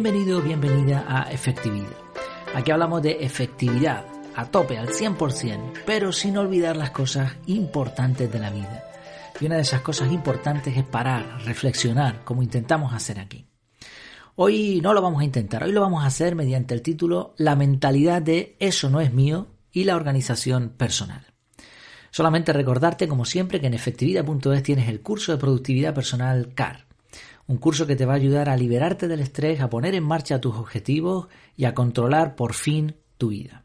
Bienvenido, bienvenida a Efectividad. Aquí hablamos de efectividad a tope, al 100%, pero sin olvidar las cosas importantes de la vida. Y una de esas cosas importantes es parar, reflexionar, como intentamos hacer aquí. Hoy no lo vamos a intentar, hoy lo vamos a hacer mediante el título La mentalidad de eso no es mío y la organización personal. Solamente recordarte, como siempre, que en efectividad.es tienes el curso de productividad personal CAR. Un curso que te va a ayudar a liberarte del estrés, a poner en marcha tus objetivos y a controlar por fin tu vida.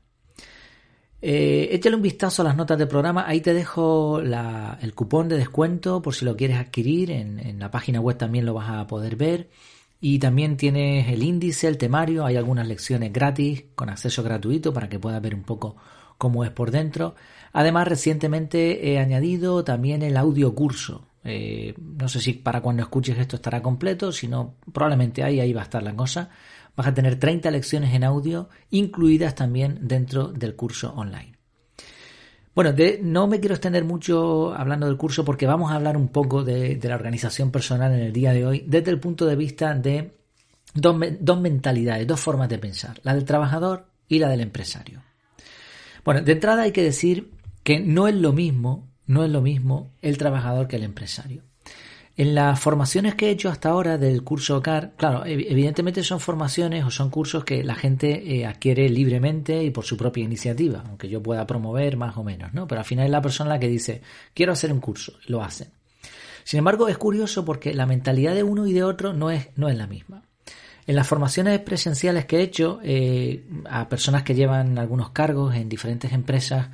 Eh, échale un vistazo a las notas del programa, ahí te dejo el cupón de descuento por si lo quieres adquirir, en, en la página web también lo vas a poder ver. Y también tienes el índice, el temario, hay algunas lecciones gratis con acceso gratuito para que puedas ver un poco cómo es por dentro. Además, recientemente he añadido también el audio curso. Eh, no sé si para cuando escuches esto estará completo, si no, probablemente ahí, ahí va a estar la cosa. Vas a tener 30 lecciones en audio, incluidas también dentro del curso online. Bueno, no me quiero extender mucho hablando del curso porque vamos a hablar un poco de, la organización personal en el día de hoy desde el punto de vista de dos, dos mentalidades, dos formas de pensar, la del trabajador y la del empresario. Bueno, de entrada hay que decir que no es lo mismo, no es lo mismo el trabajador que el empresario. En las formaciones que he hecho hasta ahora del curso CAR, claro, evidentemente son formaciones o son cursos que la gente eh, adquiere libremente y por su propia iniciativa, aunque yo pueda promover más o menos, ¿no? Pero al final es la persona la que dice, quiero hacer un curso, lo hacen. Sin embargo, es curioso porque la mentalidad de uno y de otro no es, no es la misma. En las formaciones presenciales que he hecho eh, a personas que llevan algunos cargos en diferentes empresas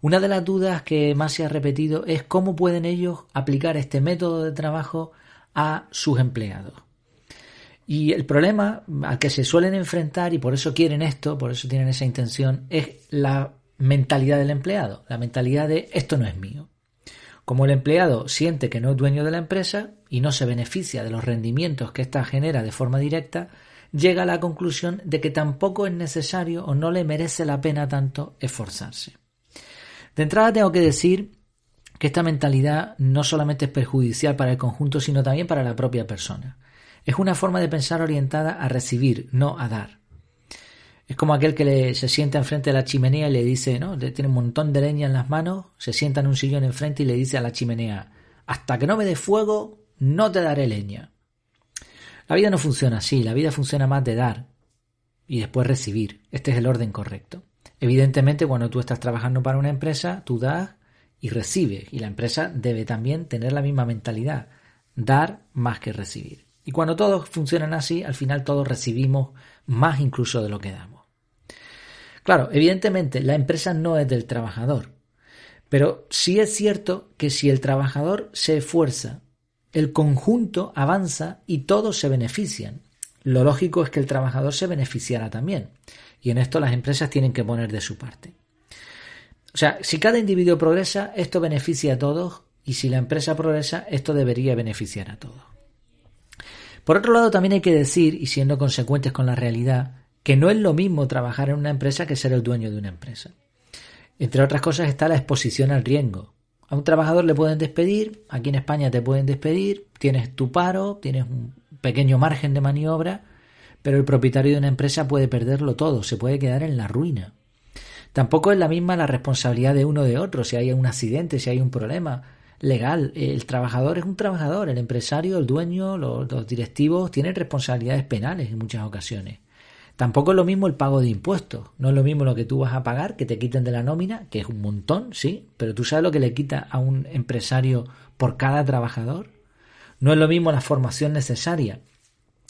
una de las dudas que más se ha repetido es cómo pueden ellos aplicar este método de trabajo a sus empleados. Y el problema al que se suelen enfrentar, y por eso quieren esto, por eso tienen esa intención, es la mentalidad del empleado, la mentalidad de esto no es mío. Como el empleado siente que no es dueño de la empresa y no se beneficia de los rendimientos que ésta genera de forma directa, llega a la conclusión de que tampoco es necesario o no le merece la pena tanto esforzarse. De entrada tengo que decir que esta mentalidad no solamente es perjudicial para el conjunto, sino también para la propia persona. Es una forma de pensar orientada a recibir, no a dar. Es como aquel que se sienta enfrente de la chimenea y le dice, ¿no? Tiene un montón de leña en las manos, se sienta en un sillón enfrente y le dice a la chimenea, hasta que no me dé fuego, no te daré leña. La vida no funciona así, la vida funciona más de dar y después recibir. Este es el orden correcto. Evidentemente, cuando tú estás trabajando para una empresa, tú das y recibes. Y la empresa debe también tener la misma mentalidad, dar más que recibir. Y cuando todos funcionan así, al final todos recibimos más incluso de lo que damos. Claro, evidentemente la empresa no es del trabajador, pero sí es cierto que si el trabajador se esfuerza, el conjunto avanza y todos se benefician. Lo lógico es que el trabajador se beneficiara también. Y en esto las empresas tienen que poner de su parte. O sea, si cada individuo progresa, esto beneficia a todos y si la empresa progresa, esto debería beneficiar a todos. Por otro lado, también hay que decir, y siendo consecuentes con la realidad, que no es lo mismo trabajar en una empresa que ser el dueño de una empresa. Entre otras cosas está la exposición al riesgo. A un trabajador le pueden despedir, aquí en España te pueden despedir, tienes tu paro, tienes un pequeño margen de maniobra, pero el propietario de una empresa puede perderlo todo, se puede quedar en la ruina. Tampoco es la misma la responsabilidad de uno de otro, si hay un accidente, si hay un problema legal. El trabajador es un trabajador, el empresario, el dueño, los, directivos tienen responsabilidades penales en muchas ocasiones. Tampoco es lo mismo el pago de impuestos. No es lo mismo lo que tú vas a pagar, que te quiten de la nómina, que es un montón, sí, pero tú sabes lo que le quita a un empresario por cada trabajador. No es lo mismo la formación necesaria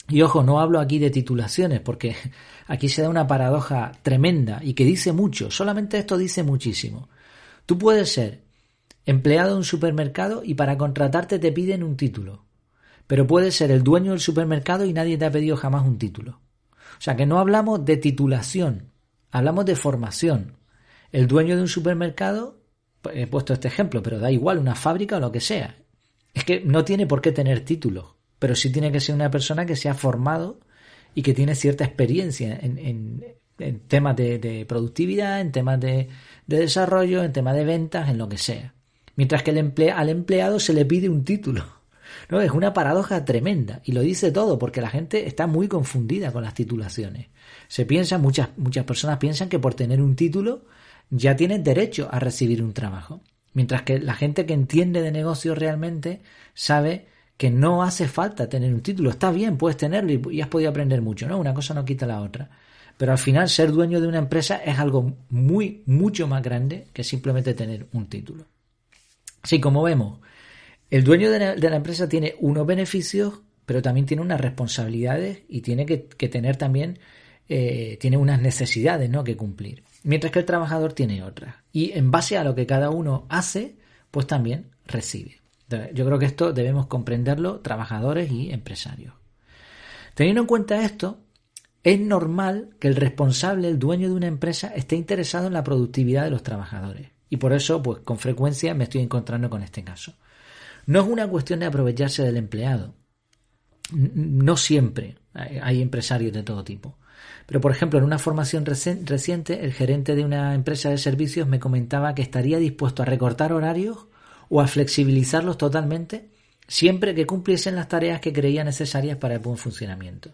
y ojo, no hablo aquí de titulaciones, porque aquí se da una paradoja tremenda y que dice mucho, solamente esto dice muchísimo. Tú puedes ser empleado de un supermercado y para contratarte te piden un título, pero puedes ser el dueño del supermercado y nadie te ha pedido jamás un título. O sea que no hablamos de titulación, hablamos de formación. El dueño de un supermercado, he puesto este ejemplo, pero da igual, una fábrica o lo que sea. Es que no tiene por qué tener título pero sí tiene que ser una persona que se ha formado y que tiene cierta experiencia en, temas de, productividad, en temas de, desarrollo, en temas de ventas, en lo que sea. Mientras que al empleado se le pide un título. ¿No? Es una paradoja tremenda y lo dice todo porque la gente está muy confundida con las titulaciones. Se piensa, muchas, muchas personas piensan que por tener un título ya tienen derecho a recibir un trabajo. Mientras que la gente que entiende de negocios realmente sabe que no hace falta tener un título. Está bien, puedes tenerlo y, has podido aprender mucho, ¿no? Una cosa no quita la otra. Pero al final ser dueño de una empresa es algo muy, mucho más grande que simplemente tener un título. Así como vemos, el dueño de la, empresa tiene unos beneficios, pero también tiene unas responsabilidades y tiene que, tener también, eh, tiene unas necesidades ¿no? que cumplir. Mientras que el trabajador tiene otras. Y en base a lo que cada uno hace, pues también recibe. Yo creo que esto debemos comprenderlo trabajadores y empresarios. Teniendo en cuenta esto, es normal que el responsable, el dueño de una empresa, esté interesado en la productividad de los trabajadores. Y por eso, pues con frecuencia me estoy encontrando con este caso. No es una cuestión de aprovecharse del empleado. No siempre hay empresarios de todo tipo. Pero, por ejemplo, en una formación reciente, el gerente de una empresa de servicios me comentaba que estaría dispuesto a recortar horarios o a flexibilizarlos totalmente siempre que cumpliesen las tareas que creía necesarias para el buen funcionamiento.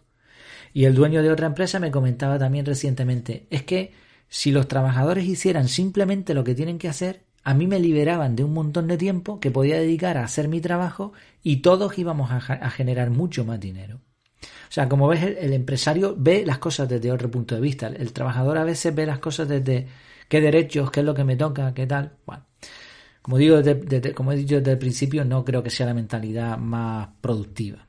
Y el dueño de otra empresa me comentaba también recientemente, es que si los trabajadores hicieran simplemente lo que tienen que hacer, a mí me liberaban de un montón de tiempo que podía dedicar a hacer mi trabajo y todos íbamos a, generar mucho más dinero. O sea, como ves, el, empresario ve las cosas desde otro punto de vista. El, trabajador a veces ve las cosas desde qué derechos, qué es lo que me toca, qué tal. Bueno, como digo, como he dicho desde el principio, no creo que sea la mentalidad más productiva.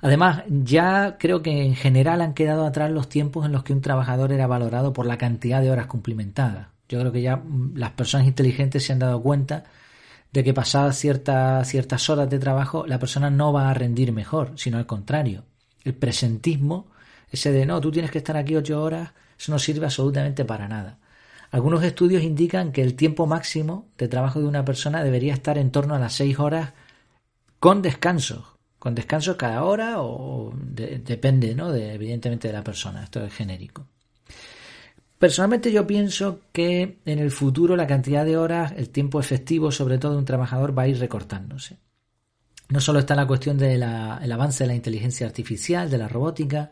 Además, ya creo que en general han quedado atrás los tiempos en los que un trabajador era valorado por la cantidad de horas cumplimentadas. Yo creo que ya mm, las personas inteligentes se han dado cuenta de que pasadas ciertas, ciertas horas de trabajo la persona no va a rendir mejor, sino al contrario. El presentismo, ese de no, tú tienes que estar aquí ocho horas, eso no sirve absolutamente para nada. Algunos estudios indican que el tiempo máximo de trabajo de una persona debería estar en torno a las seis horas con descansos, con descansos cada hora o depende, ¿no? De, evidentemente de la persona, esto es genérico. Personalmente yo pienso que en el futuro la cantidad de horas, el tiempo efectivo sobre todo de un trabajador va a ir recortándose. No solo está la cuestión del avance de la inteligencia artificial, de la robótica,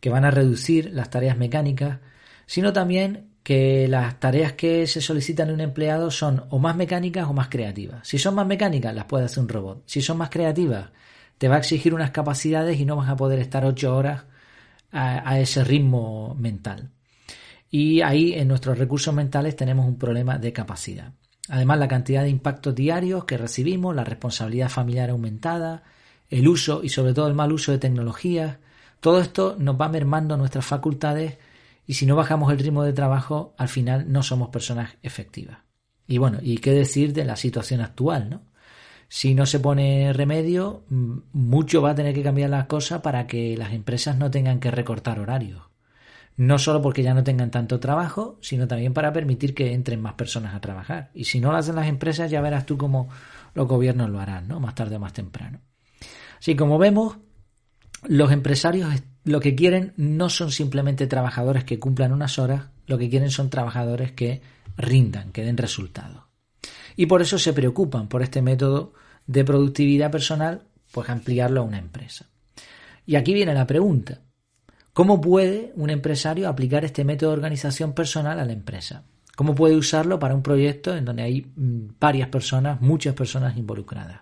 que van a reducir las tareas mecánicas, sino también que las tareas que se solicitan en un empleado son o más mecánicas o más creativas. Si son más mecánicas, las puede hacer un robot. Si son más creativas, te va a exigir unas capacidades y no vas a poder estar ocho horas a ese ritmo mental. Y ahí en nuestros recursos mentales tenemos un problema de capacidad. Además, la cantidad de impactos diarios que recibimos, la responsabilidad familiar aumentada, el uso y sobre todo el mal uso de tecnologías, todo esto nos va mermando nuestras facultades y si no bajamos el ritmo de trabajo, al final no somos personas efectivas. Y bueno, ¿y qué decir de la situación actual, no? Si no se pone remedio, mucho va a tener que cambiar las cosas para que las empresas no tengan que recortar horarios no solo porque ya no tengan tanto trabajo, sino también para permitir que entren más personas a trabajar. Y si no lo hacen las empresas, ya verás tú cómo los gobiernos lo harán, ¿no? Más tarde o más temprano. Así como vemos, los empresarios lo que quieren no son simplemente trabajadores que cumplan unas horas, lo que quieren son trabajadores que rindan, que den resultados. Y por eso se preocupan por este método de productividad personal, pues ampliarlo a una empresa. Y aquí viene la pregunta. ¿Cómo puede un empresario aplicar este método de organización personal a la empresa? ¿Cómo puede usarlo para un proyecto en donde hay mm, varias personas, muchas personas involucradas?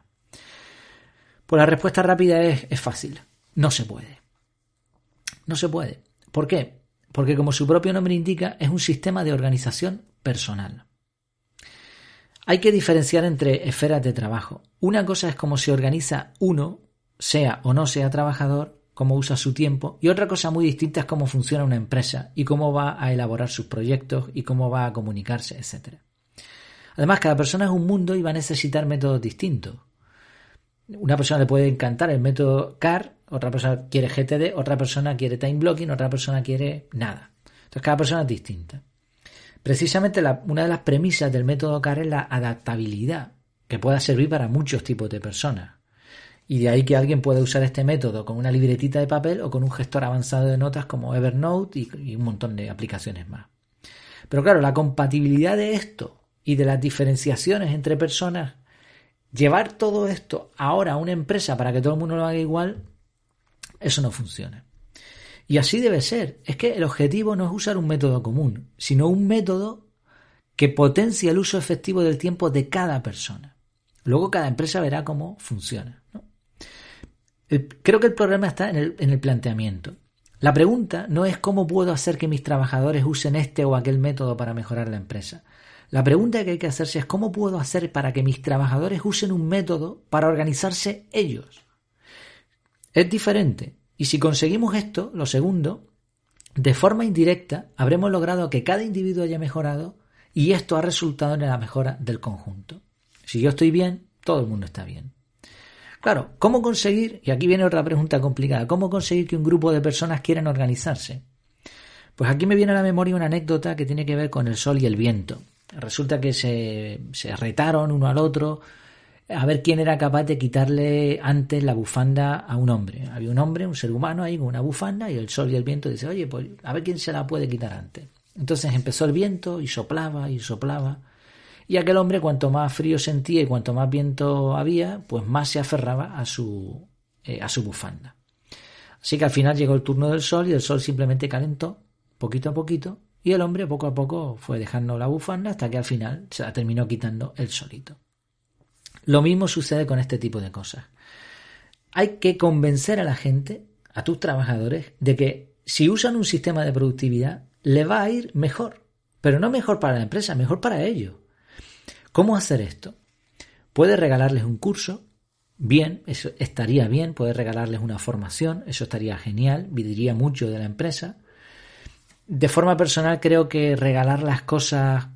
Pues la respuesta rápida es, es fácil. No se puede. No se puede. ¿Por qué? Porque como su propio nombre indica, es un sistema de organización personal. Hay que diferenciar entre esferas de trabajo. Una cosa es cómo se organiza uno, sea o no sea trabajador, cómo usa su tiempo y otra cosa muy distinta es cómo funciona una empresa y cómo va a elaborar sus proyectos y cómo va a comunicarse, etc. Además, cada persona es un mundo y va a necesitar métodos distintos. Una persona le puede encantar el método CAR, otra persona quiere GTD, otra persona quiere time blocking, otra persona quiere nada. Entonces cada persona es distinta. Precisamente una de las premisas del método CAR es la adaptabilidad, que pueda servir para muchos tipos de personas. Y de ahí que alguien pueda usar este método con una libretita de papel o con un gestor avanzado de notas como Evernote y, un montón de aplicaciones más. Pero claro, la compatibilidad de esto y de las diferenciaciones entre personas llevar todo esto ahora a una empresa para que todo el mundo lo haga igual, eso no funciona. Y así debe ser. Es que el objetivo no es usar un método común, sino un método que potencia el uso efectivo del tiempo de cada persona. Luego cada empresa verá cómo funciona. creo que el problema está en el, en el planteamiento. La pregunta no es cómo puedo hacer que mis trabajadores usen este o aquel método para mejorar la empresa. La pregunta que hay que hacerse es cómo puedo hacer para que mis trabajadores usen un método para organizarse ellos. Es diferente. Y si conseguimos esto, lo segundo, de forma indirecta habremos logrado que cada individuo haya mejorado y esto ha resultado en la mejora del conjunto. Si yo estoy bien, todo el mundo está bien. Claro, ¿cómo conseguir? Y aquí viene otra pregunta complicada. ¿Cómo conseguir que un grupo de personas quieran organizarse? Pues aquí me viene a la memoria una anécdota que tiene que ver con el sol y el viento. Resulta que se, se retaron uno al otro a ver quién era capaz de quitarle antes la bufanda a un hombre. Había un hombre, un ser humano ahí con una bufanda y el sol y el viento dice, oye, pues a ver quién se la puede quitar antes. Entonces empezó el viento y soplaba y soplaba. Y aquel hombre, cuanto más frío sentía y cuanto más viento había, pues más se aferraba a su, eh, a su bufanda. Así que al final llegó el turno del sol y el sol simplemente calentó poquito a poquito y el hombre poco a poco fue dejando la bufanda hasta que al final se la terminó quitando el solito. Lo mismo sucede con este tipo de cosas. Hay que convencer a la gente, a tus trabajadores, de que si usan un sistema de productividad, le va a ir mejor. Pero no mejor para la empresa, mejor para ellos. ¿Cómo hacer esto? Puedes regalarles un curso, bien, eso estaría bien, puedes regalarles una formación, eso estaría genial, viviría mucho de la empresa de forma personal creo que regalar las cosas,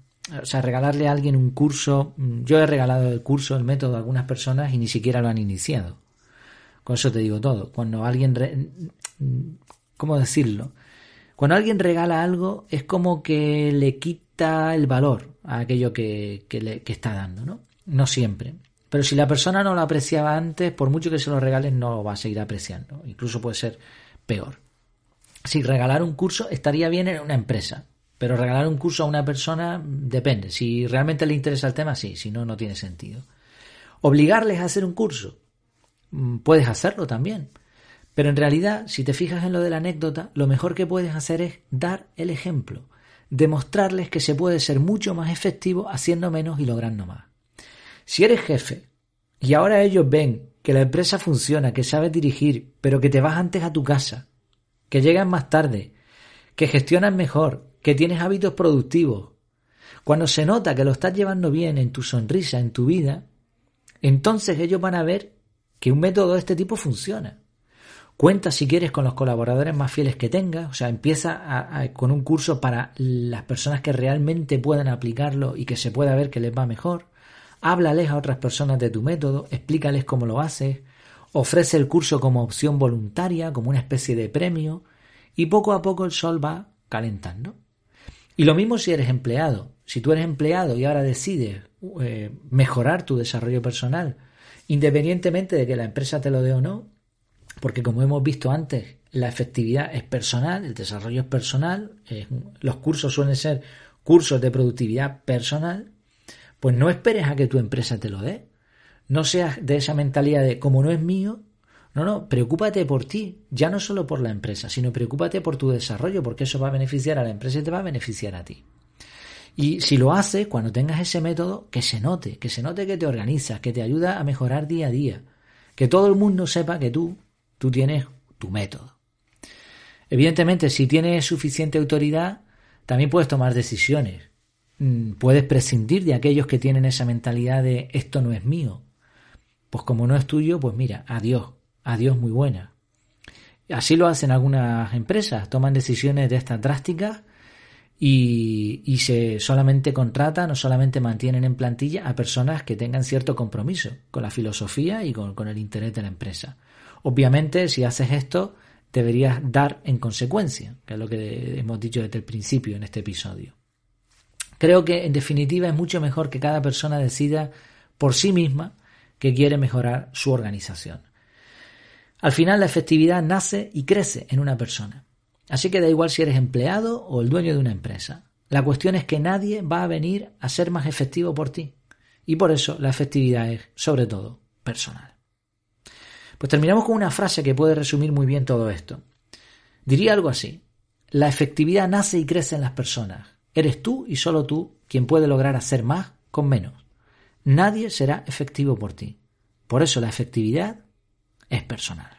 o sea, regalarle a alguien un curso, mm, yo he regalado el curso, el método a algunas personas y ni siquiera lo han iniciado. Con eso te digo todo. Cuando alguien, mm, ¿cómo decirlo? Cuando alguien regala algo es como que le quita el valor a aquello que, que, le, que está dando, ¿no? No siempre. Pero si la persona no lo apreciaba antes, por mucho que se lo regales, no lo va a seguir apreciando. Incluso puede ser peor si regalar un curso estaría bien en una empresa, pero regalar un curso a una persona depende. Si realmente le interesa el tema, sí, si no, no tiene sentido. Obligarles a hacer un curso, mm, puedes hacerlo también. Pero en realidad, si te fijas en lo de la anécdota, lo mejor que puedes hacer es dar el ejemplo, demostrarles que se puede ser mucho más efectivo haciendo menos y logrando más. Si eres jefe y ahora ellos ven que la empresa funciona, que sabes dirigir, pero que te vas antes a tu casa que llegan más tarde, que gestionas mejor, que tienes hábitos productivos. Cuando se nota que lo estás llevando bien en tu sonrisa, en tu vida, entonces ellos van a ver que un método de este tipo funciona. Cuenta si quieres con los colaboradores más fieles que tengas, o sea, empieza con un curso para las personas que realmente puedan aplicarlo y que se pueda ver que les va mejor. Háblales a otras personas de tu método, explícales cómo lo haces, ofrece el curso como opción voluntaria, como una especie de premio, y poco a poco el sol va calentando. Y lo mismo si eres empleado. Si tú eres empleado y ahora decides eh, mejorar tu desarrollo personal, independientemente de que la empresa te lo dé o no, porque como hemos visto antes, la efectividad es personal, el desarrollo es personal, los cursos suelen ser cursos de productividad personal, pues no esperes a que tu empresa te lo dé. No seas de esa mentalidad de como no es mío, no, no, preocúpate por ti, ya no solo por la empresa, sino preocúpate por tu desarrollo, porque eso va a beneficiar a la empresa y te va a beneficiar a ti. Y si lo haces, cuando tengas ese método, que se note, que se note que te organizas, que te ayuda a mejorar día a día, que todo el mundo sepa que tú, tú tienes tu método. Evidentemente, si tienes suficiente autoridad, también puedes tomar decisiones. Mm, puedes prescindir de aquellos que tienen esa mentalidad de esto no es mío, pues como no es tuyo, pues mira, adiós, adiós muy buena. Así lo hacen algunas empresas, toman decisiones de estas drásticas y, y, se solamente contratan o solamente mantienen en plantilla a personas que tengan cierto compromiso con la filosofía y con, con el interés de la empresa. Obviamente, si haces esto, deberías dar en consecuencia, que es lo que hemos dicho desde el principio en este episodio. Creo que en definitiva es mucho mejor que cada persona decida por sí misma que quiere mejorar su organización. Al final la efectividad nace y crece en una persona. Así que da igual si eres empleado o el dueño de una empresa. La cuestión es que nadie va a venir a ser más efectivo por ti. Y por eso la efectividad es, sobre todo, personal. Pues terminamos con una frase que puede resumir muy bien todo esto. Diría algo así. La efectividad nace y crece en las personas. Eres tú y solo tú quien puede lograr hacer más con menos. Nadie será efectivo por ti. Por eso la efectividad es personal.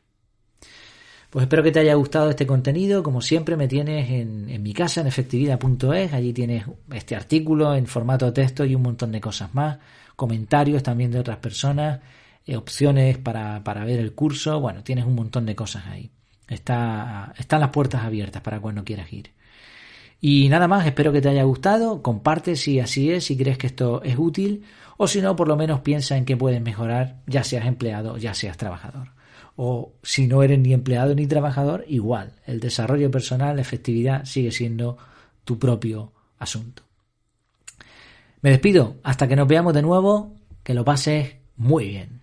Pues espero que te haya gustado este contenido. Como siempre me tienes en, mi casa en efectividad.es. Allí tienes este artículo en formato texto y un montón de cosas más. Comentarios también de otras personas. Eh, opciones para, para, ver el curso. Bueno, tienes un montón de cosas ahí. Está, están las puertas abiertas para cuando quieras ir. Y nada más, espero que te haya gustado. Comparte si así es, si crees que esto es útil. O si no, por lo menos piensa en qué puedes mejorar, ya seas empleado, ya seas trabajador o si no eres ni empleado ni trabajador, igual, el desarrollo personal, la efectividad sigue siendo tu propio asunto. Me despido, hasta que nos veamos de nuevo, que lo pases muy bien.